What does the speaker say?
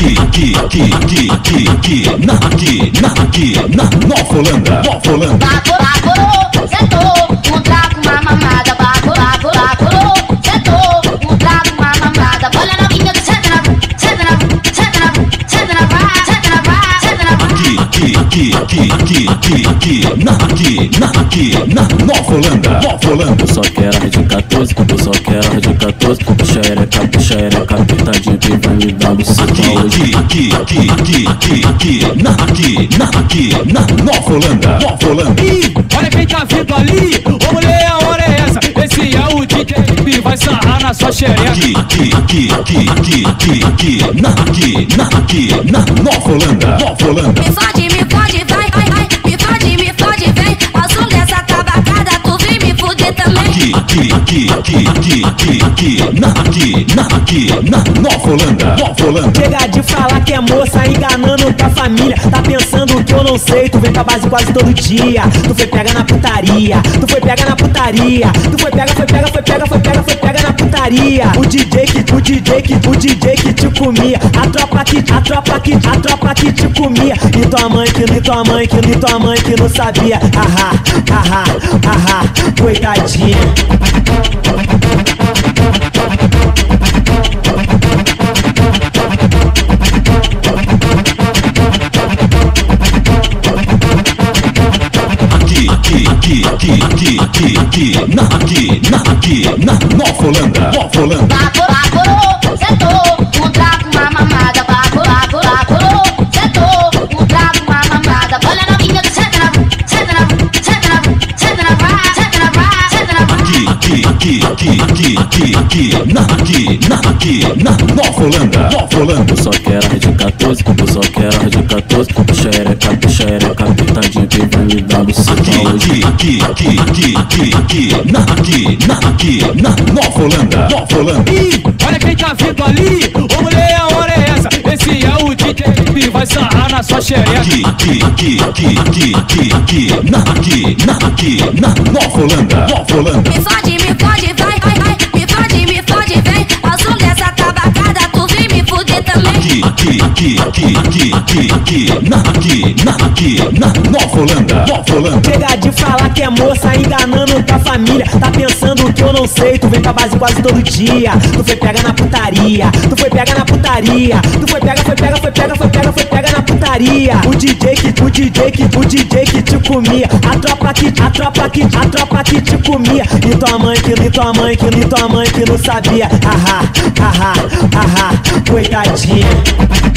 aqui, aqui, aqui, aqui, aqui, na, aqui, na, aqui, na Nova Holanda, Nova Holanda. Bacorou, sentou, aqui, aqui, aqui, aqui, aqui, na, aqui, na, aqui, na Nova Holanda, Nova Holanda. Eu só quero a de 14, eu só quero a de 14. Puxa ereca, puxa ereca, apertadinho que vai me dar no Aqui, aqui, aqui, aqui, aqui, aqui, na, aqui, na, aqui, na Nova Holanda, Nova Holanda. Ih, olha quem tá vindo ali. Ô mulher, a hora é essa. Esse é o DJ que vai sarrar na sua xereca. Aqui, aqui, aqui, aqui, aqui, aqui, aqui, na, aqui, na, aqui, na Nova Holanda, Nova Holanda. Aqui, aqui, aqui, aqui, aqui, aqui, na, aqui, na, aqui, na Nova Holanda, Nova Holanda. Chega de falar que é moça, enganando tua família. Tá pensando que eu não sei, tu vem pra base quase todo dia. Tu foi pega na putaria, tu foi pega na putaria. Tu foi pega, foi pega, foi pega, foi pega, foi pega na putaria. O DJ que, o DJ que, o DJ que te comia. A tropa que, a tropa que, a tropa que te comia. E tua mãe que, e tua mãe que, e tua mãe que não sabia. Ahá, ahá, ahá, coitadinha. Aqui, aqui, aqui, aqui, aqui, aqui, aqui, na, aqui, na, aqui, na Nova Holanda, Nova Holanda. Aqui, aqui, aqui, aqui, aqui, aqui, na, aqui, na, aqui, na Nova Holanda, Nova Holanda. Eu só quero a de 14, eu só quero a de 14. Puxa ereca, puxa ereca, apertadinho que vai me dar no hoje. aqui, aqui, aqui, aqui, aqui, aqui, na, aqui, na, aqui, na Nova Holanda, Nova Holanda. Ih, olha quem tá vindo ali. Ô mulher, a hora é essa. Esse é o DJ que vai sarrar na sua xereca. Aqui, aqui, aqui, aqui, aqui, aqui, aqui, na, aqui, na, aqui, na Nova Holanda, Nova Holanda. Aqui, aqui, aqui, aqui, aqui, aqui, na, aqui, na, aqui, na Nova Holanda, Nova Holanda. Chega de falar que é moça, enganando tua família. Tá pensando que eu não sei, tu vem pra base quase todo dia. Tu foi pega na putaria, tu foi pega na putaria. Tu foi pega, foi pega, foi pega, foi pega, foi pega putaria. O DJ que, o DJ que, o DJ que te comia. A tropa que, a tropa que, a tropa que te comia. E tua mãe que, e tua mãe que, e tua mãe que não sabia. Ahá, ahá, ahá, coitadinha.